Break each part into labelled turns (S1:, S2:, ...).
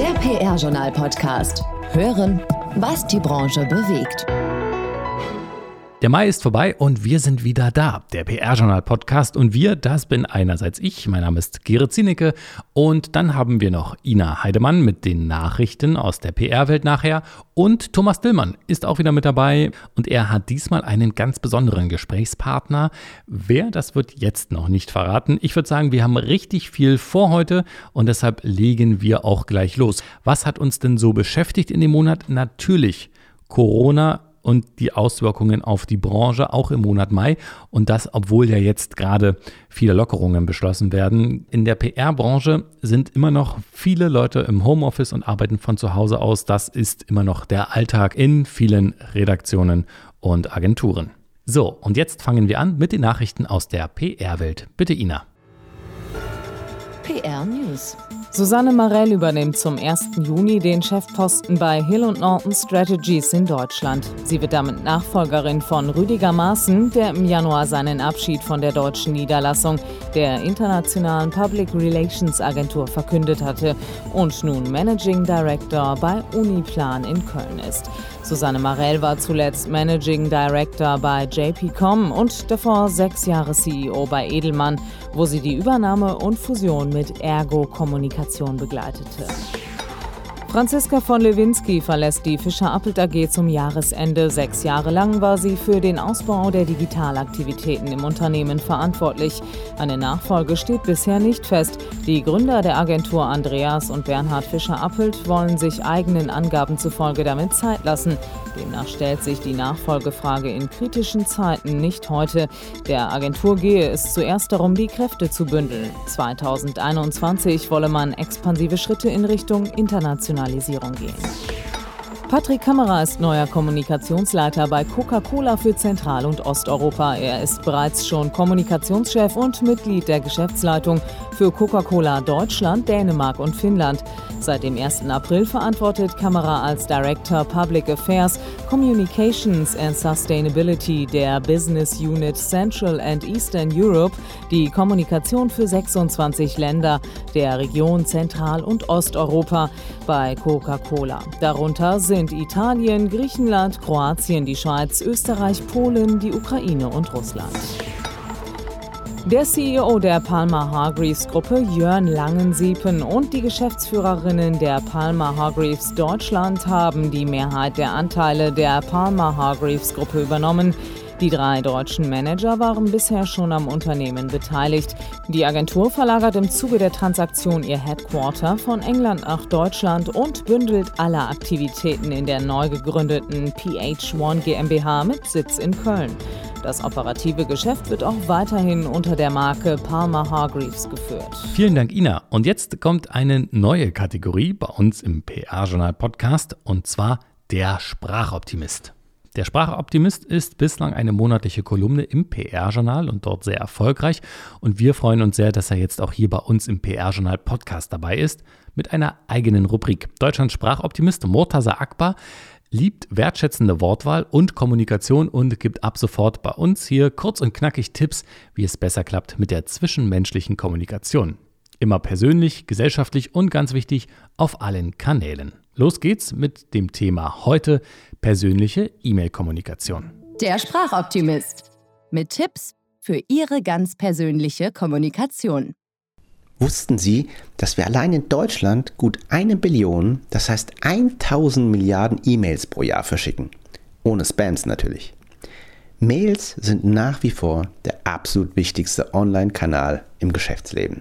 S1: Der PR-Journal-Podcast. Hören, was die Branche bewegt.
S2: Der Mai ist vorbei und wir sind wieder da. Der PR-Journal-Podcast und wir, das bin einerseits ich, mein Name ist Gerrit Zienecke und dann haben wir noch Ina Heidemann mit den Nachrichten aus der PR-Welt nachher und Thomas Dillmann ist auch wieder mit dabei und er hat diesmal einen ganz besonderen Gesprächspartner. Wer, das wird jetzt noch nicht verraten. Ich würde sagen, wir haben richtig viel vor heute und deshalb legen wir auch gleich los. Was hat uns denn so beschäftigt in dem Monat? Natürlich Corona und die Auswirkungen auf die Branche auch im Monat Mai. Und das, obwohl ja jetzt gerade viele Lockerungen beschlossen werden. In der PR-Branche sind immer noch viele Leute im Homeoffice und arbeiten von zu Hause aus. Das ist immer noch der Alltag in vielen Redaktionen und Agenturen. So, und jetzt fangen wir an mit den Nachrichten aus der PR-Welt. Bitte, Ina.
S3: PR News. Susanne Marell übernimmt zum 1. Juni den Chefposten bei Hill Norton Strategies in Deutschland. Sie wird damit Nachfolgerin von Rüdiger Maaßen, der im Januar seinen Abschied von der deutschen Niederlassung der internationalen Public Relations Agentur verkündet hatte und nun Managing Director bei Uniplan in Köln ist. Susanne Marell war zuletzt Managing Director bei JP.com und davor sechs Jahre CEO bei Edelmann, wo sie die Übernahme und Fusion mit Ergo Kommunikation begleitete. Franziska von Lewinsky verlässt die Fischer Appelt AG zum Jahresende. Sechs Jahre lang war sie für den Ausbau der Digitalaktivitäten im Unternehmen verantwortlich. Eine Nachfolge steht bisher nicht fest. Die Gründer der Agentur Andreas und Bernhard Fischer Appelt wollen sich eigenen Angaben zufolge damit Zeit lassen. Demnach stellt sich die Nachfolgefrage in kritischen Zeiten nicht heute. Der Agentur gehe es zuerst darum, die Kräfte zu bündeln. 2021 wolle man expansive Schritte in Richtung Internationalisierung gehen. Patrick Kammerer ist neuer Kommunikationsleiter bei Coca-Cola für Zentral- und Osteuropa. Er ist bereits schon Kommunikationschef und Mitglied der Geschäftsleitung für Coca-Cola Deutschland, Dänemark und Finnland. Seit dem 1. April verantwortet Kammerer als Director Public Affairs, Communications and Sustainability der Business Unit Central and Eastern Europe die Kommunikation für 26 Länder der Region Zentral- und Osteuropa bei Coca-Cola. Darunter sind Italien, Griechenland, Kroatien, die Schweiz, Österreich, Polen, die Ukraine und Russland. Der CEO der Palmer Hargreaves Gruppe, Jörn Langensiepen, und die Geschäftsführerinnen der Palmer Hargreaves Deutschland haben die Mehrheit der Anteile der Palmer Hargreaves Gruppe übernommen. Die drei deutschen Manager waren bisher schon am Unternehmen beteiligt. Die Agentur verlagert im Zuge der Transaktion ihr Headquarter von England nach Deutschland und bündelt alle Aktivitäten in der neu gegründeten PH1 GmbH mit Sitz in Köln. Das operative Geschäft wird auch weiterhin unter der Marke Palmer Hargreaves geführt.
S2: Vielen Dank, Ina. Und jetzt kommt eine neue Kategorie bei uns im PR-Journal Podcast und zwar der Sprachoptimist. Der Sprachoptimist ist bislang eine monatliche Kolumne im PR-Journal und dort sehr erfolgreich. Und wir freuen uns sehr, dass er jetzt auch hier bei uns im PR-Journal Podcast dabei ist mit einer eigenen Rubrik. Deutschlands Sprachoptimist Murtaza Akbar liebt wertschätzende Wortwahl und Kommunikation und gibt ab sofort bei uns hier kurz und knackig Tipps, wie es besser klappt mit der zwischenmenschlichen Kommunikation. Immer persönlich, gesellschaftlich und ganz wichtig auf allen Kanälen. Los geht's mit dem Thema heute persönliche E-Mail-Kommunikation.
S1: Der Sprachoptimist mit Tipps für Ihre ganz persönliche Kommunikation.
S4: Wussten Sie, dass wir allein in Deutschland gut eine Billion, das heißt 1000 Milliarden E-Mails pro Jahr verschicken? Ohne Spams natürlich. Mails sind nach wie vor der absolut wichtigste Online-Kanal im Geschäftsleben.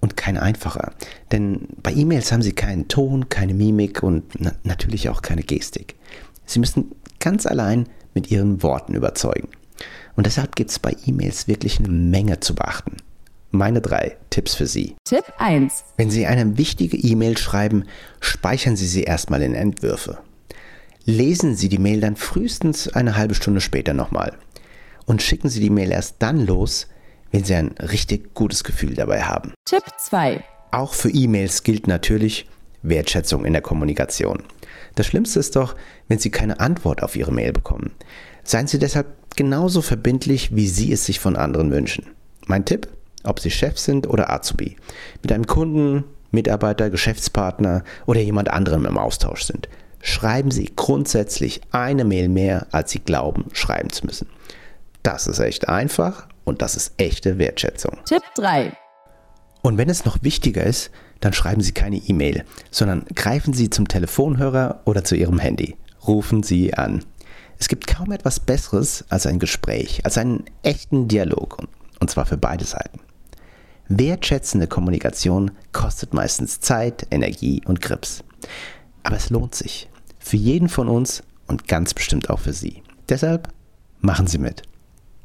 S4: Und kein einfacher. Denn bei E-Mails haben Sie keinen Ton, keine Mimik und na natürlich auch keine Gestik. Sie müssen ganz allein mit Ihren Worten überzeugen. Und deshalb gibt es bei E-Mails wirklich eine Menge zu beachten. Meine drei Tipps für Sie.
S1: Tipp 1.
S4: Wenn Sie eine wichtige E-Mail schreiben, speichern Sie sie erstmal in Entwürfe. Lesen Sie die Mail dann frühestens eine halbe Stunde später nochmal. Und schicken Sie die Mail erst dann los, wenn Sie ein richtig gutes Gefühl dabei haben.
S1: Tipp 2.
S4: Auch für E-Mails gilt natürlich Wertschätzung in der Kommunikation. Das Schlimmste ist doch, wenn Sie keine Antwort auf Ihre Mail bekommen. Seien Sie deshalb genauso verbindlich, wie Sie es sich von anderen wünschen. Mein Tipp, ob Sie Chef sind oder Azubi. Mit einem Kunden Mitarbeiter, Geschäftspartner oder jemand anderem im Austausch sind. Schreiben Sie grundsätzlich eine Mail mehr, als Sie glauben, schreiben zu müssen. Das ist echt einfach und das ist echte Wertschätzung.
S1: Tipp 3.
S4: Und wenn es noch wichtiger ist, dann schreiben Sie keine E-Mail, sondern greifen Sie zum Telefonhörer oder zu Ihrem Handy. Rufen Sie an. Es gibt kaum etwas Besseres als ein Gespräch, als einen echten Dialog. Und zwar für beide Seiten. Wertschätzende Kommunikation kostet meistens Zeit, Energie und Grips. Aber es lohnt sich. Für jeden von uns und ganz bestimmt auch für Sie. Deshalb machen Sie mit.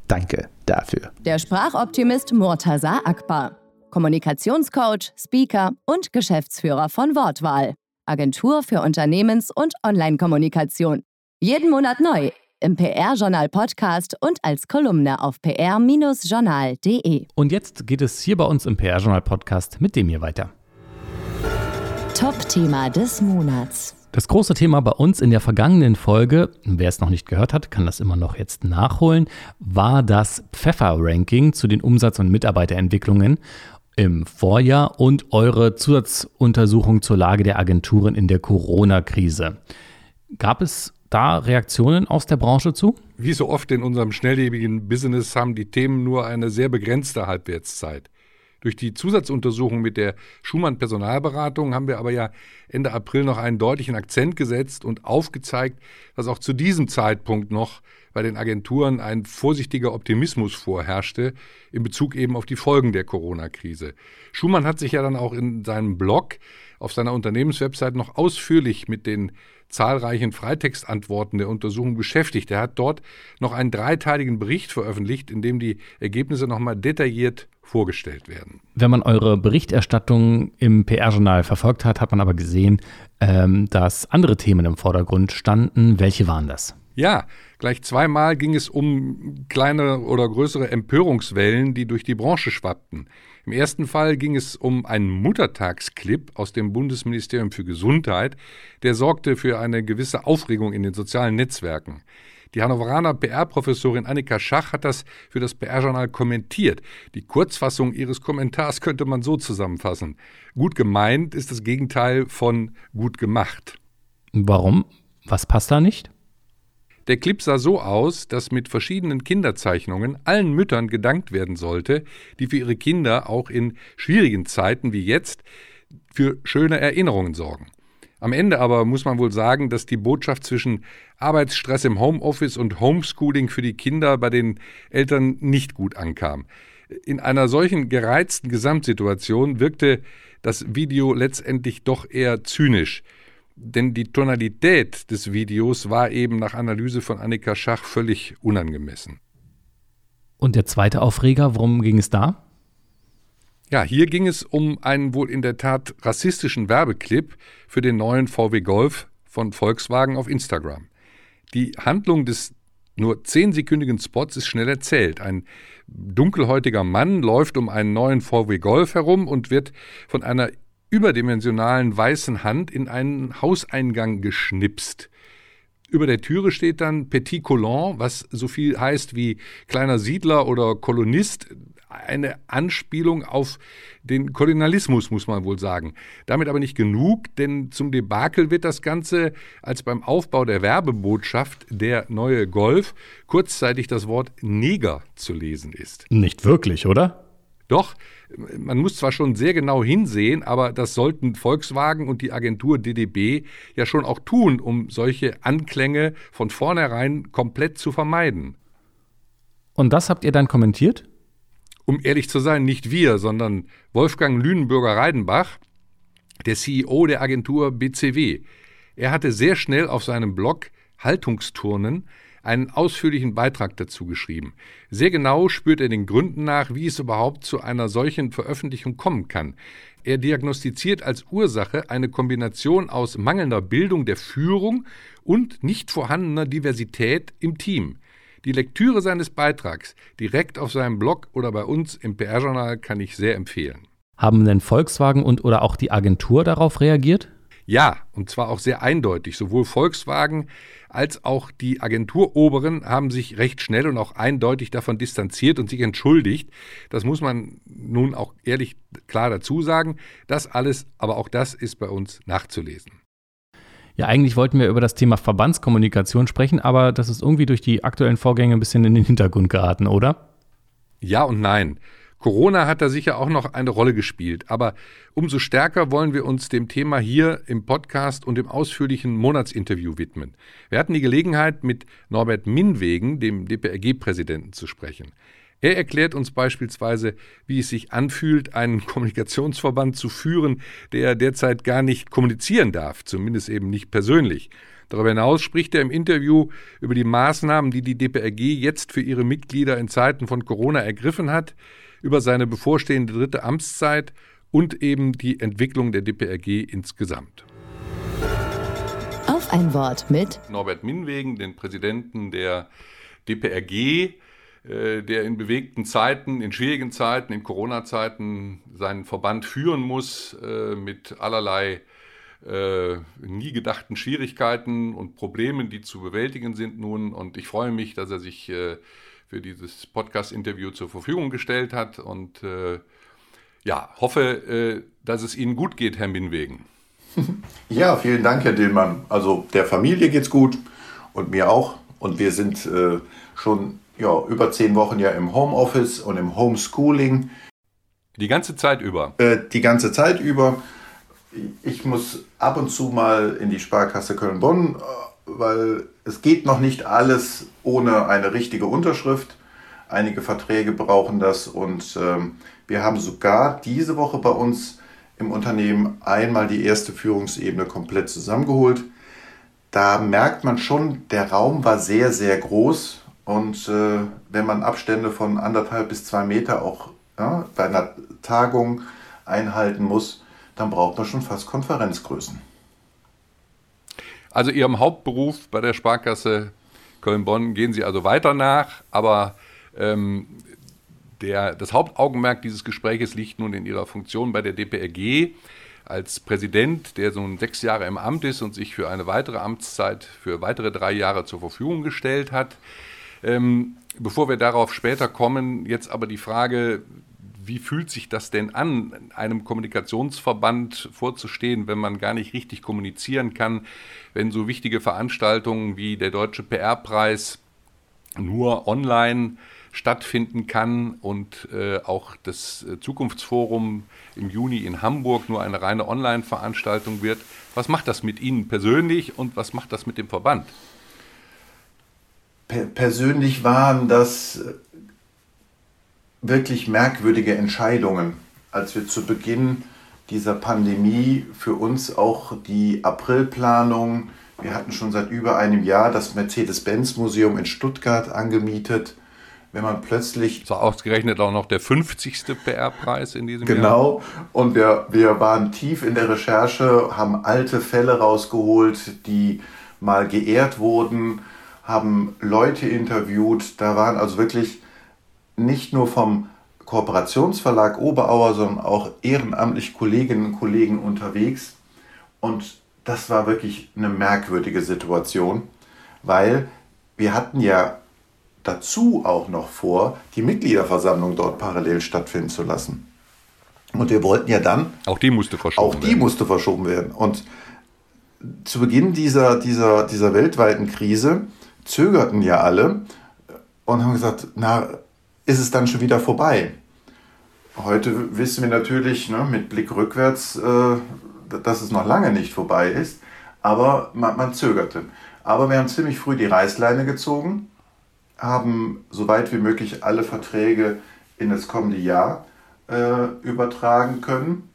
S4: Danke dafür.
S1: Der Sprachoptimist Murtaza Akbar. Kommunikationscoach, Speaker und Geschäftsführer von Wortwahl. Agentur für Unternehmens- und Online-Kommunikation. Jeden Monat neu im PR-Journal Podcast und als Kolumne auf pr-journal.de.
S2: Und jetzt geht es hier bei uns im PR-Journal Podcast mit dem hier weiter.
S1: Top-Thema des Monats.
S2: Das große Thema bei uns in der vergangenen Folge, wer es noch nicht gehört hat, kann das immer noch jetzt nachholen, war das Pfeffer-Ranking zu den Umsatz- und Mitarbeiterentwicklungen im Vorjahr und eure Zusatzuntersuchung zur Lage der Agenturen in der Corona-Krise. Gab es da Reaktionen aus der Branche zu?
S5: Wie so oft in unserem schnelllebigen Business haben die Themen nur eine sehr begrenzte Halbwertszeit. Durch die Zusatzuntersuchung mit der Schumann Personalberatung haben wir aber ja Ende April noch einen deutlichen Akzent gesetzt und aufgezeigt, dass auch zu diesem Zeitpunkt noch bei den Agenturen ein vorsichtiger Optimismus vorherrschte in Bezug eben auf die Folgen der Corona-Krise. Schumann hat sich ja dann auch in seinem Blog auf seiner Unternehmenswebsite noch ausführlich mit den zahlreichen Freitextantworten der Untersuchung beschäftigt. Er hat dort noch einen dreiteiligen Bericht veröffentlicht, in dem die Ergebnisse nochmal detailliert vorgestellt werden.
S2: Wenn man eure Berichterstattung im PR-Journal verfolgt hat, hat man aber gesehen, ähm, dass andere Themen im Vordergrund standen. Welche waren das?
S5: Ja, gleich zweimal ging es um kleine oder größere Empörungswellen, die durch die Branche schwappten. Im ersten Fall ging es um einen Muttertagsclip aus dem Bundesministerium für Gesundheit, der sorgte für eine gewisse Aufregung in den sozialen Netzwerken. Die Hannoveraner PR-Professorin Annika Schach hat das für das PR-Journal kommentiert. Die Kurzfassung ihres Kommentars könnte man so zusammenfassen. Gut gemeint ist das Gegenteil von gut gemacht.
S2: Warum? Was passt da nicht?
S5: Der Clip sah so aus, dass mit verschiedenen Kinderzeichnungen allen Müttern gedankt werden sollte, die für ihre Kinder auch in schwierigen Zeiten wie jetzt für schöne Erinnerungen sorgen. Am Ende aber muss man wohl sagen, dass die Botschaft zwischen Arbeitsstress im Homeoffice und Homeschooling für die Kinder bei den Eltern nicht gut ankam. In einer solchen gereizten Gesamtsituation wirkte das Video letztendlich doch eher zynisch. Denn die Tonalität des Videos war eben nach Analyse von Annika Schach völlig unangemessen.
S2: Und der zweite Aufreger, worum ging es da?
S5: Ja, hier ging es um einen wohl in der Tat rassistischen Werbeclip für den neuen VW Golf von Volkswagen auf Instagram. Die Handlung des nur zehnsekündigen Spots ist schnell erzählt. Ein dunkelhäutiger Mann läuft um einen neuen VW Golf herum und wird von einer überdimensionalen weißen Hand in einen Hauseingang geschnipst. Über der Türe steht dann Petit Colon, was so viel heißt wie kleiner Siedler oder Kolonist, eine Anspielung auf den Kolonialismus, muss man wohl sagen. Damit aber nicht genug, denn zum Debakel wird das Ganze, als beim Aufbau der Werbebotschaft der neue Golf kurzzeitig das Wort Neger zu lesen ist.
S2: Nicht wirklich, oder?
S5: Doch, man muss zwar schon sehr genau hinsehen, aber das sollten Volkswagen und die Agentur DDB ja schon auch tun, um solche Anklänge von vornherein komplett zu vermeiden.
S2: Und das habt ihr dann kommentiert?
S5: Um ehrlich zu sein, nicht wir, sondern Wolfgang Lünenbürger-Reidenbach, der CEO der Agentur BCW. Er hatte sehr schnell auf seinem Blog Haltungsturnen einen ausführlichen Beitrag dazu geschrieben. Sehr genau spürt er den Gründen nach, wie es überhaupt zu einer solchen Veröffentlichung kommen kann. Er diagnostiziert als Ursache eine Kombination aus mangelnder Bildung der Führung und nicht vorhandener Diversität im Team. Die Lektüre seines Beitrags direkt auf seinem Blog oder bei uns im PR-Journal kann ich sehr empfehlen.
S2: Haben denn Volkswagen und oder auch die Agentur darauf reagiert?
S5: Ja, und zwar auch sehr eindeutig. Sowohl Volkswagen als auch die Agenturoberen haben sich recht schnell und auch eindeutig davon distanziert und sich entschuldigt. Das muss man nun auch ehrlich klar dazu sagen. Das alles, aber auch das ist bei uns nachzulesen.
S2: Ja, eigentlich wollten wir über das Thema Verbandskommunikation sprechen, aber das ist irgendwie durch die aktuellen Vorgänge ein bisschen in den Hintergrund geraten, oder?
S5: Ja und nein. Corona hat da sicher auch noch eine Rolle gespielt, aber umso stärker wollen wir uns dem Thema hier im Podcast und im ausführlichen Monatsinterview widmen. Wir hatten die Gelegenheit, mit Norbert Minwegen, dem DPRG-Präsidenten, zu sprechen. Er erklärt uns beispielsweise, wie es sich anfühlt, einen Kommunikationsverband zu führen, der derzeit gar nicht kommunizieren darf, zumindest eben nicht persönlich. Darüber hinaus spricht er im Interview über die Maßnahmen, die die DPRG jetzt für ihre Mitglieder in Zeiten von Corona ergriffen hat, über seine bevorstehende dritte Amtszeit und eben die Entwicklung der DPRG insgesamt.
S1: Auf ein Wort mit
S5: Norbert Minwegen, den Präsidenten der DPRG, äh, der in bewegten Zeiten, in schwierigen Zeiten, in Corona-Zeiten seinen Verband führen muss äh, mit allerlei äh, nie gedachten Schwierigkeiten und Problemen, die zu bewältigen sind nun. Und ich freue mich, dass er sich äh, für dieses Podcast-Interview zur Verfügung gestellt hat und äh, ja, hoffe, äh, dass es Ihnen gut geht, Herr Minwegen.
S6: Ja, vielen Dank, Herr Dillmann. Also der Familie geht's gut und mir auch. Und wir sind äh, schon ja, über zehn Wochen ja im Homeoffice und im Homeschooling.
S5: Die ganze Zeit über?
S6: Äh, die ganze Zeit über. Ich muss ab und zu mal in die Sparkasse Köln-Bonn, äh, weil es geht noch nicht alles ohne eine richtige Unterschrift. Einige Verträge brauchen das und ähm, wir haben sogar diese Woche bei uns im Unternehmen einmal die erste Führungsebene komplett zusammengeholt. Da merkt man schon, der Raum war sehr, sehr groß und äh, wenn man Abstände von anderthalb bis zwei Meter auch ja, bei einer Tagung einhalten muss, dann braucht man schon fast Konferenzgrößen.
S5: Also Ihrem Hauptberuf bei der Sparkasse Köln-Bonn gehen Sie also weiter nach, aber ähm, der, das Hauptaugenmerk dieses Gespräches liegt nun in Ihrer Funktion bei der DPRG als Präsident, der so sechs Jahre im Amt ist und sich für eine weitere Amtszeit für weitere drei Jahre zur Verfügung gestellt hat. Ähm, bevor wir darauf später kommen, jetzt aber die Frage, wie fühlt sich das denn an, einem Kommunikationsverband vorzustehen, wenn man gar nicht richtig kommunizieren kann, wenn so wichtige Veranstaltungen wie der Deutsche PR-Preis nur online stattfinden kann und äh, auch das äh, Zukunftsforum im Juni in Hamburg nur eine reine Online-Veranstaltung wird. Was macht das mit Ihnen persönlich und was macht das mit dem Verband?
S6: persönlich waren das wirklich merkwürdige Entscheidungen, als wir zu Beginn dieser Pandemie für uns auch die Aprilplanung, wir hatten schon seit über einem Jahr das Mercedes-Benz-Museum in Stuttgart angemietet. Wenn man plötzlich.
S5: So ausgerechnet auch noch der 50. PR-Preis in diesem
S6: genau.
S5: Jahr.
S6: Genau. Und wir, wir waren tief in der Recherche, haben alte Fälle rausgeholt, die mal geehrt wurden, haben Leute interviewt. Da waren also wirklich nicht nur vom Kooperationsverlag Oberauer, sondern auch ehrenamtlich Kolleginnen und Kollegen unterwegs. Und das war wirklich eine merkwürdige Situation, weil wir hatten ja dazu auch noch vor, die Mitgliederversammlung dort parallel stattfinden zu lassen. Und wir wollten ja dann.
S5: Auch die musste verschoben
S6: werden. Auch die werden. musste verschoben werden. Und zu Beginn dieser, dieser, dieser weltweiten Krise zögerten ja alle und haben gesagt, na, ist es dann schon wieder vorbei. Heute wissen wir natürlich ne, mit Blick rückwärts, äh, dass es noch lange nicht vorbei ist, aber man, man zögerte. Aber wir haben ziemlich früh die Reißleine gezogen, haben so weit wie möglich alle Verträge in das kommende Jahr äh, übertragen können,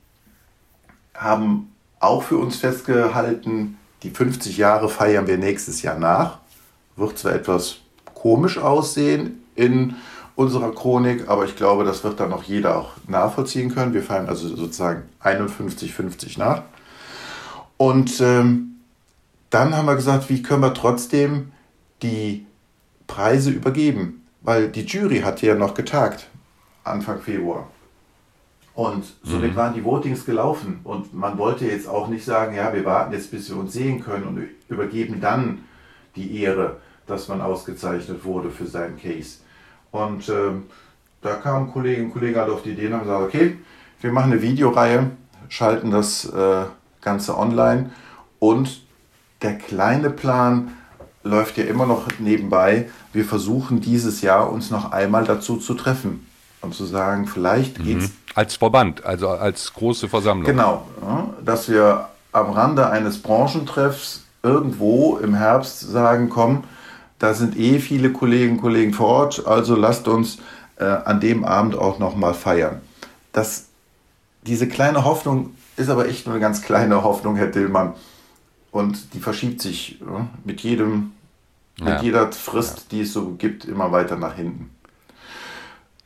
S6: haben auch für uns festgehalten, die 50 Jahre feiern wir nächstes Jahr nach. Wird zwar etwas komisch aussehen in unserer Chronik, aber ich glaube, das wird dann noch jeder auch nachvollziehen können. Wir fallen also sozusagen 51-50 nach. Und ähm, dann haben wir gesagt, wie können wir trotzdem die Preise übergeben? Weil die Jury hatte ja noch getagt, Anfang Februar. Und somit mhm. waren die Votings gelaufen. Und man wollte jetzt auch nicht sagen, ja, wir warten jetzt, bis wir uns sehen können und übergeben dann die Ehre, dass man ausgezeichnet wurde für seinen Case. Und äh, da kamen Kolleginnen und Kollegen halt auf die Idee und haben gesagt, okay, wir machen eine Videoreihe, schalten das äh, Ganze online und der kleine Plan läuft ja immer noch nebenbei. Wir versuchen dieses Jahr uns noch einmal dazu zu treffen und zu sagen, vielleicht mhm. geht's.
S5: Als Verband, also als große Versammlung.
S6: Genau, dass wir am Rande eines Branchentreffs irgendwo im Herbst sagen, komm, da sind eh viele Kolleginnen und Kollegen vor Ort, also lasst uns äh, an dem Abend auch noch mal feiern. Das, diese kleine Hoffnung ist aber echt nur eine ganz kleine Hoffnung, Herr Dillmann. Und die verschiebt sich ja, mit jedem, ja. mit jeder Frist, ja. die es so gibt, immer weiter nach hinten.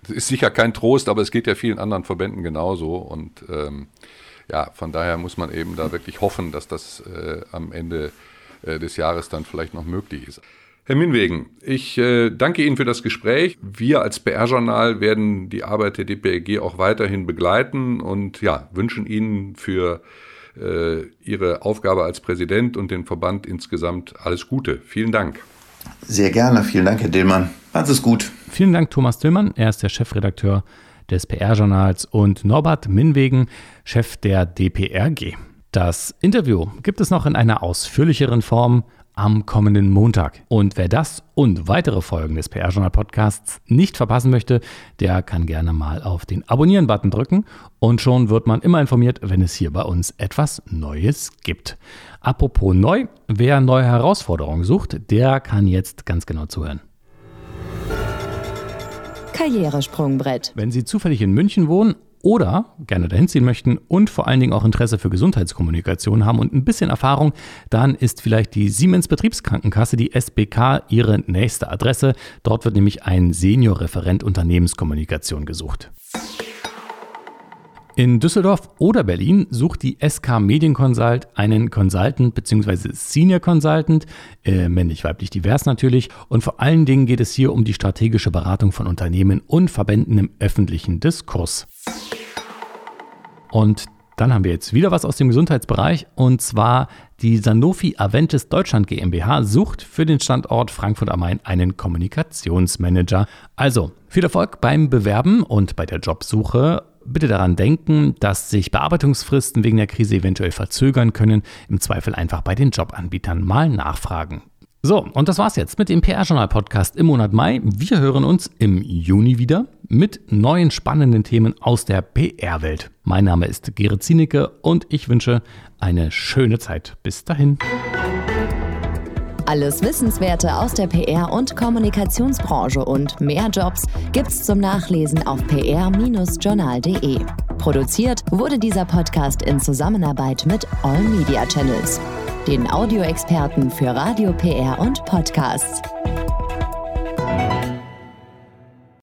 S5: Das ist sicher kein Trost, aber es geht ja vielen anderen Verbänden genauso. Und ähm, ja, von daher muss man eben da wirklich hoffen, dass das äh, am Ende äh, des Jahres dann vielleicht noch möglich ist. Herr Minwegen, ich äh, danke Ihnen für das Gespräch. Wir als PR-Journal werden die Arbeit der DPRG auch weiterhin begleiten und ja, wünschen Ihnen für äh, Ihre Aufgabe als Präsident und den Verband insgesamt alles Gute. Vielen Dank.
S6: Sehr gerne. Vielen Dank, Herr Dillmann. Alles ist gut.
S2: Vielen Dank, Thomas Dillmann. Er ist der Chefredakteur des PR-Journals und Norbert Minwegen, Chef der DPRG. Das Interview gibt es noch in einer ausführlicheren Form am kommenden Montag. Und wer das und weitere Folgen des PR-Journal Podcasts nicht verpassen möchte, der kann gerne mal auf den Abonnieren-Button drücken und schon wird man immer informiert, wenn es hier bei uns etwas Neues gibt. Apropos neu, wer neue Herausforderungen sucht, der kann jetzt ganz genau zuhören.
S1: Karrieresprungbrett.
S2: Wenn Sie zufällig in München wohnen oder gerne dahin ziehen möchten und vor allen Dingen auch Interesse für Gesundheitskommunikation haben und ein bisschen Erfahrung, dann ist vielleicht die Siemens Betriebskrankenkasse, die SBK, Ihre nächste Adresse. Dort wird nämlich ein Seniorreferent Unternehmenskommunikation gesucht. In Düsseldorf oder Berlin sucht die SK Medienconsult einen Consultant bzw. Senior Consultant, äh, männlich-weiblich divers natürlich. Und vor allen Dingen geht es hier um die strategische Beratung von Unternehmen und Verbänden im öffentlichen Diskurs. Und dann haben wir jetzt wieder was aus dem Gesundheitsbereich und zwar die Sanofi Aventis Deutschland GmbH sucht für den Standort Frankfurt am Main einen Kommunikationsmanager. Also viel Erfolg beim Bewerben und bei der Jobsuche bitte daran denken, dass sich Bearbeitungsfristen wegen der Krise eventuell verzögern können. Im Zweifel einfach bei den Jobanbietern mal nachfragen. So, und das war's jetzt mit dem PR-Journal-Podcast im Monat Mai. Wir hören uns im Juni wieder mit neuen spannenden Themen aus der PR-Welt. Mein Name ist Gerrit Zienicke und ich wünsche eine schöne Zeit. Bis dahin.
S1: Alles Wissenswerte aus der PR- und Kommunikationsbranche und mehr Jobs gibt's zum Nachlesen auf pr-journal.de. Produziert wurde dieser Podcast in Zusammenarbeit mit All Media Channels, den Audioexperten für Radio, PR und Podcasts.